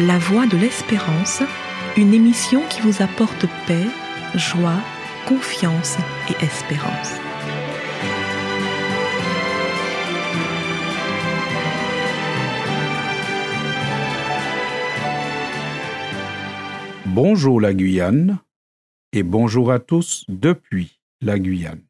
La Voix de l'Espérance, une émission qui vous apporte paix, joie, confiance et espérance. Bonjour la Guyane et bonjour à tous depuis la Guyane.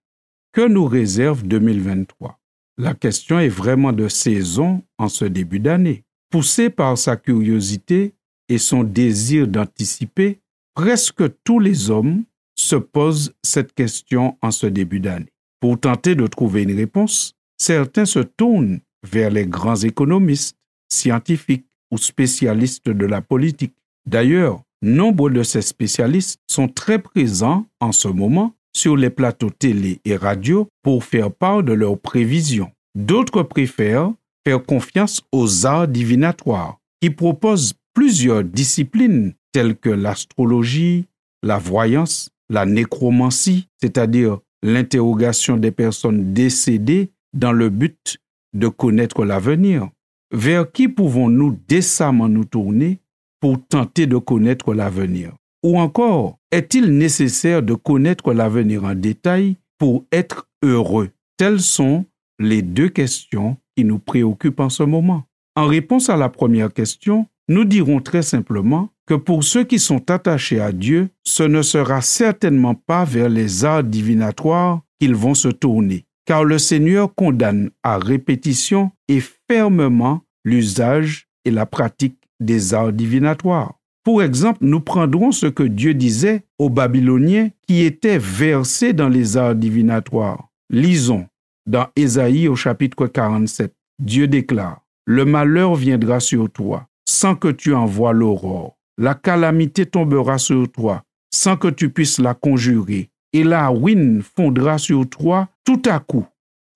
Que nous réserve 2023 La question est vraiment de saison en ce début d'année. Poussé par sa curiosité et son désir d'anticiper, presque tous les hommes se posent cette question en ce début d'année. Pour tenter de trouver une réponse, certains se tournent vers les grands économistes, scientifiques ou spécialistes de la politique. D'ailleurs, nombre de ces spécialistes sont très présents en ce moment sur les plateaux télé et radio pour faire part de leurs prévisions. D'autres préfèrent faire confiance aux arts divinatoires, qui proposent plusieurs disciplines telles que l'astrologie, la voyance, la nécromancie, c'est-à-dire l'interrogation des personnes décédées dans le but de connaître l'avenir. Vers qui pouvons-nous décemment nous tourner pour tenter de connaître l'avenir? Ou encore, est-il nécessaire de connaître l'avenir en détail pour être heureux? Telles sont les deux questions qui nous préoccupent en ce moment. En réponse à la première question, nous dirons très simplement que pour ceux qui sont attachés à Dieu, ce ne sera certainement pas vers les arts divinatoires qu'ils vont se tourner, car le Seigneur condamne à répétition et fermement l'usage et la pratique des arts divinatoires. Pour exemple, nous prendrons ce que Dieu disait aux Babyloniens qui étaient versés dans les arts divinatoires. Lisons dans Ésaïe au chapitre 47. Dieu déclare, Le malheur viendra sur toi sans que tu envoies l'aurore. La calamité tombera sur toi sans que tu puisses la conjurer. Et la ruine fondra sur toi tout à coup,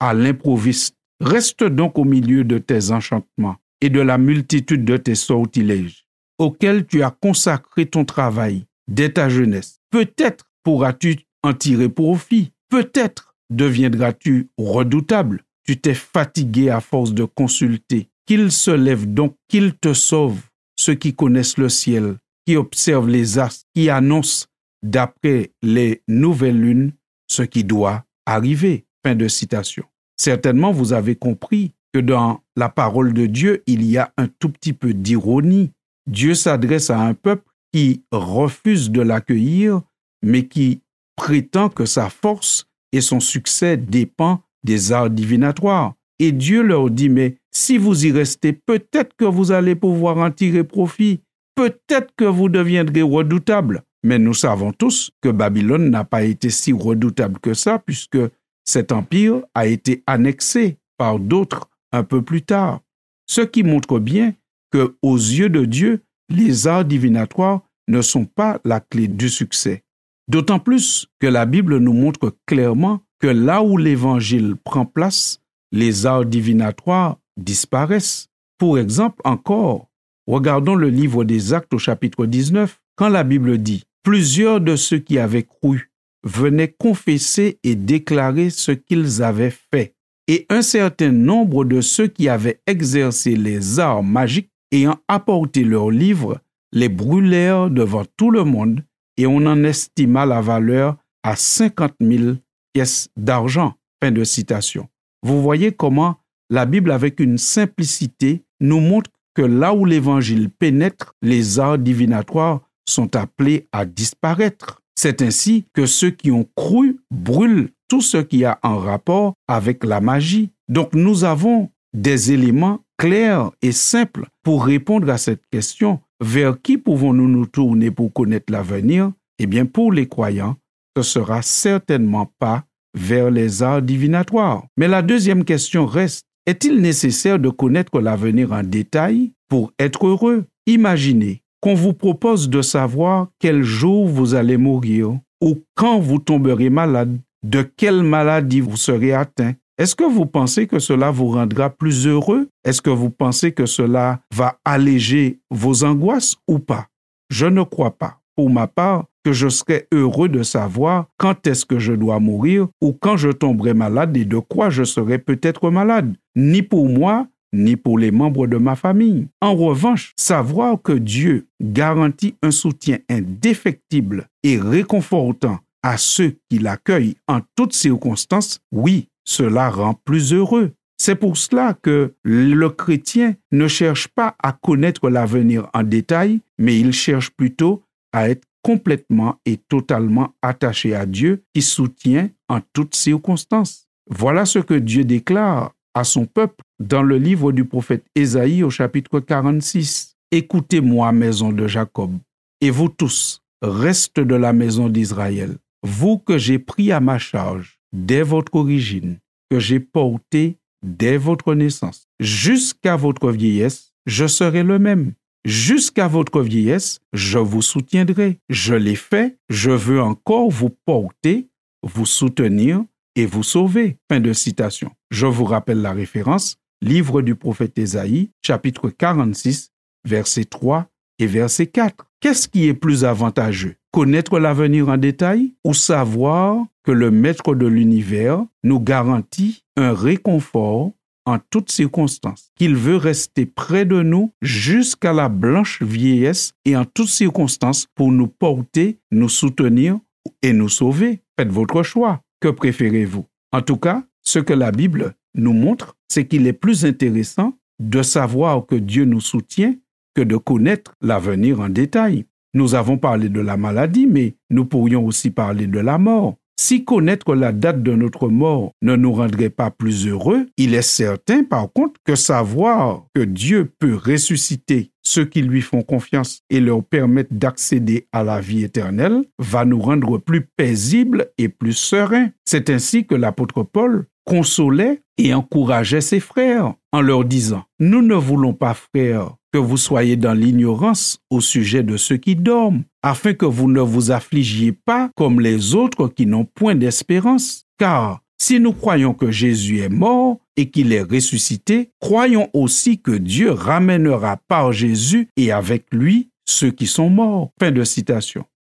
à l'improviste. Reste donc au milieu de tes enchantements et de la multitude de tes sortilèges, auxquels tu as consacré ton travail dès ta jeunesse. Peut-être pourras-tu en tirer profit, peut-être deviendras-tu redoutable? Tu t'es fatigué à force de consulter. Qu'il se lève donc, qu'il te sauve, ceux qui connaissent le ciel, qui observent les astres, qui annoncent d'après les nouvelles lunes ce qui doit arriver. Fin de citation. Certainement, vous avez compris que dans la parole de Dieu, il y a un tout petit peu d'ironie. Dieu s'adresse à un peuple qui refuse de l'accueillir, mais qui prétend que sa force et son succès dépend des arts divinatoires. Et Dieu leur dit, mais si vous y restez, peut-être que vous allez pouvoir en tirer profit, peut-être que vous deviendrez redoutable. Mais nous savons tous que Babylone n'a pas été si redoutable que ça, puisque cet empire a été annexé par d'autres un peu plus tard. Ce qui montre bien que, aux yeux de Dieu, les arts divinatoires ne sont pas la clé du succès. D'autant plus que la Bible nous montre clairement que là où l'Évangile prend place, les arts divinatoires disparaissent. Pour exemple, encore, regardons le livre des Actes au chapitre 19, quand la Bible dit, Plusieurs de ceux qui avaient cru venaient confesser et déclarer ce qu'ils avaient fait. Et un certain nombre de ceux qui avaient exercé les arts magiques ayant apporté leurs livres, les brûlèrent devant tout le monde et on en estima la valeur à 50 000 pièces d'argent. Fin de citation. Vous voyez comment la Bible, avec une simplicité, nous montre que là où l'Évangile pénètre, les arts divinatoires sont appelés à disparaître. C'est ainsi que ceux qui ont cru brûlent tout ce qui a un rapport avec la magie. Donc nous avons des éléments clairs et simples pour répondre à cette question. Vers qui pouvons-nous nous tourner pour connaître l'avenir? Eh bien, pour les croyants, ce sera certainement pas vers les arts divinatoires. Mais la deuxième question reste, est-il nécessaire de connaître l'avenir en détail pour être heureux? Imaginez qu'on vous propose de savoir quel jour vous allez mourir ou quand vous tomberez malade, de quelle maladie vous serez atteint, est-ce que vous pensez que cela vous rendra plus heureux? Est-ce que vous pensez que cela va alléger vos angoisses ou pas? Je ne crois pas. Pour ma part, que je serais heureux de savoir quand est-ce que je dois mourir ou quand je tomberai malade et de quoi je serai peut-être malade. Ni pour moi, ni pour les membres de ma famille. En revanche, savoir que Dieu garantit un soutien indéfectible et réconfortant à ceux qui l'accueillent en toutes circonstances, oui, cela rend plus heureux. C'est pour cela que le chrétien ne cherche pas à connaître l'avenir en détail, mais il cherche plutôt à être complètement et totalement attaché à Dieu qui soutient en toutes circonstances. Voilà ce que Dieu déclare à son peuple dans le livre du prophète Ésaïe au chapitre 46. Écoutez-moi, maison de Jacob, et vous tous, reste de la maison d'Israël, vous que j'ai pris à ma charge dès votre origine, que j'ai porté dès votre naissance, jusqu'à votre vieillesse, je serai le même. Jusqu'à votre vieillesse, je vous soutiendrai. Je l'ai fait, je veux encore vous porter, vous soutenir et vous sauver. Fin de citation. Je vous rappelle la référence, livre du prophète Ésaïe, chapitre 46, verset 3 et verset 4. Qu'est-ce qui est plus avantageux? Connaître l'avenir en détail ou savoir que le Maître de l'univers nous garantit un réconfort en toutes circonstances, qu'il veut rester près de nous jusqu'à la blanche vieillesse et en toutes circonstances pour nous porter, nous soutenir et nous sauver. Faites votre choix. Que préférez-vous? En tout cas, ce que la Bible nous montre, c'est qu'il est plus intéressant de savoir que Dieu nous soutient que de connaître l'avenir en détail. Nous avons parlé de la maladie, mais nous pourrions aussi parler de la mort. Si connaître la date de notre mort ne nous rendrait pas plus heureux, il est certain par contre que savoir que Dieu peut ressusciter ceux qui lui font confiance et leur permettre d'accéder à la vie éternelle va nous rendre plus paisibles et plus sereins. C'est ainsi que l'apôtre Paul consolait et encourageait ses frères en leur disant, Nous ne voulons pas, frères, que vous soyez dans l'ignorance au sujet de ceux qui dorment, afin que vous ne vous affligiez pas comme les autres qui n'ont point d'espérance. Car si nous croyons que Jésus est mort et qu'il est ressuscité, croyons aussi que Dieu ramènera par Jésus et avec lui ceux qui sont morts.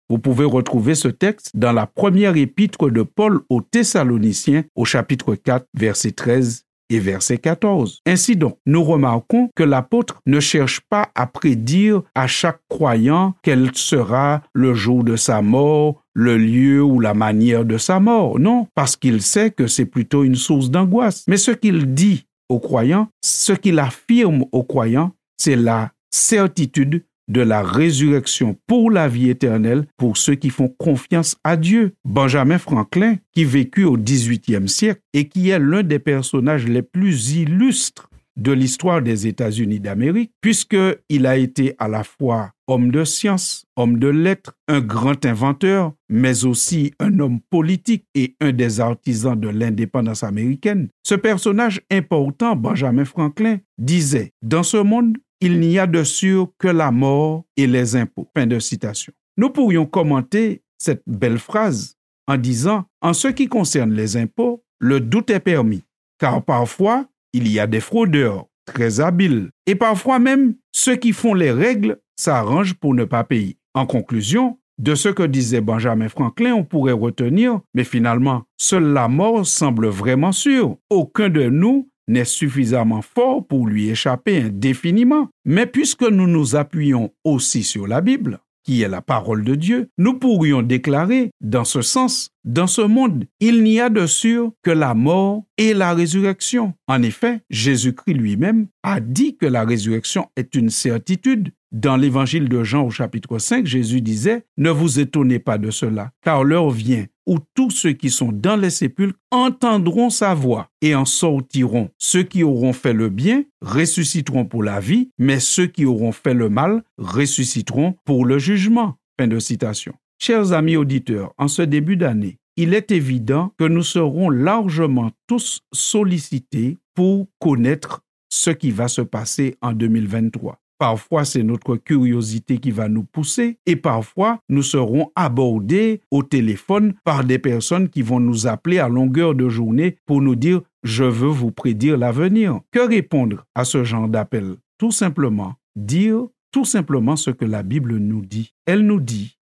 Vous pouvez retrouver ce texte dans la première épître de Paul aux Thessaloniciens au chapitre 4 verset 13 et verset 14. Ainsi donc, nous remarquons que l'apôtre ne cherche pas à prédire à chaque croyant quel sera le jour de sa mort, le lieu ou la manière de sa mort. Non, parce qu'il sait que c'est plutôt une source d'angoisse. Mais ce qu'il dit aux croyants, ce qu'il affirme aux croyants, c'est la certitude de la résurrection pour la vie éternelle pour ceux qui font confiance à Dieu. Benjamin Franklin, qui vécut au 18e siècle et qui est l'un des personnages les plus illustres de l'histoire des États-Unis d'Amérique, puisqu'il a été à la fois homme de science, homme de lettres, un grand inventeur, mais aussi un homme politique et un des artisans de l'indépendance américaine. Ce personnage important, Benjamin Franklin, disait, Dans ce monde, il n'y a de sûr que la mort et les impôts. Fin de citation. Nous pourrions commenter cette belle phrase en disant, en ce qui concerne les impôts, le doute est permis, car parfois, il y a des fraudeurs très habiles, et parfois même, ceux qui font les règles s'arrangent pour ne pas payer. En conclusion, de ce que disait Benjamin Franklin, on pourrait retenir, mais finalement, seule la mort semble vraiment sûre. Aucun de nous n'est suffisamment fort pour lui échapper indéfiniment. Mais puisque nous nous appuyons aussi sur la Bible, qui est la parole de Dieu, nous pourrions déclarer, dans ce sens, dans ce monde, il n'y a de sûr que la mort et la résurrection. En effet, Jésus-Christ lui-même a dit que la résurrection est une certitude. Dans l'évangile de Jean au chapitre 5, Jésus disait, Ne vous étonnez pas de cela, car l'heure vient où tous ceux qui sont dans les sépulcres entendront sa voix et en sortiront. Ceux qui auront fait le bien ressusciteront pour la vie, mais ceux qui auront fait le mal ressusciteront pour le jugement. Fin de citation. Chers amis auditeurs, en ce début d'année, il est évident que nous serons largement tous sollicités pour connaître ce qui va se passer en 2023. Parfois, c'est notre curiosité qui va nous pousser et parfois, nous serons abordés au téléphone par des personnes qui vont nous appeler à longueur de journée pour nous dire je veux vous prédire l'avenir. Que répondre à ce genre d'appel? Tout simplement dire tout simplement ce que la Bible nous dit. Elle nous dit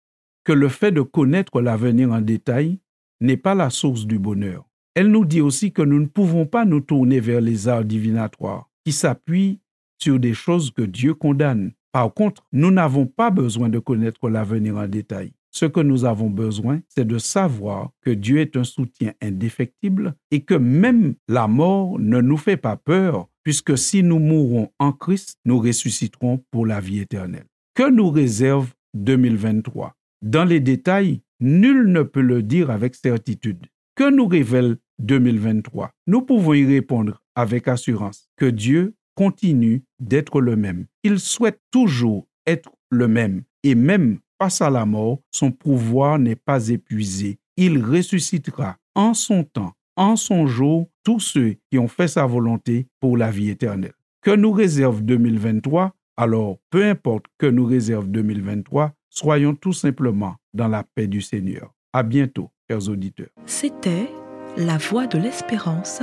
que le fait de connaître l'avenir en détail n'est pas la source du bonheur. Elle nous dit aussi que nous ne pouvons pas nous tourner vers les arts divinatoires qui s'appuie sur des choses que Dieu condamne. Par contre, nous n'avons pas besoin de connaître l'avenir en détail. Ce que nous avons besoin, c'est de savoir que Dieu est un soutien indéfectible et que même la mort ne nous fait pas peur, puisque si nous mourons en Christ, nous ressusciterons pour la vie éternelle. Que nous réserve 2023 Dans les détails, nul ne peut le dire avec certitude. Que nous révèle 2023 Nous pouvons y répondre avec assurance que Dieu continue d'être le même. Il souhaite toujours être le même et même face à la mort, son pouvoir n'est pas épuisé. Il ressuscitera en son temps, en son jour, tous ceux qui ont fait sa volonté pour la vie éternelle. Que nous réserve 2023 Alors, peu importe que nous réserve 2023, soyons tout simplement dans la paix du Seigneur. À bientôt, chers auditeurs. C'était La Voix de l'Espérance,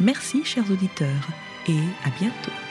Merci chers auditeurs et à bientôt.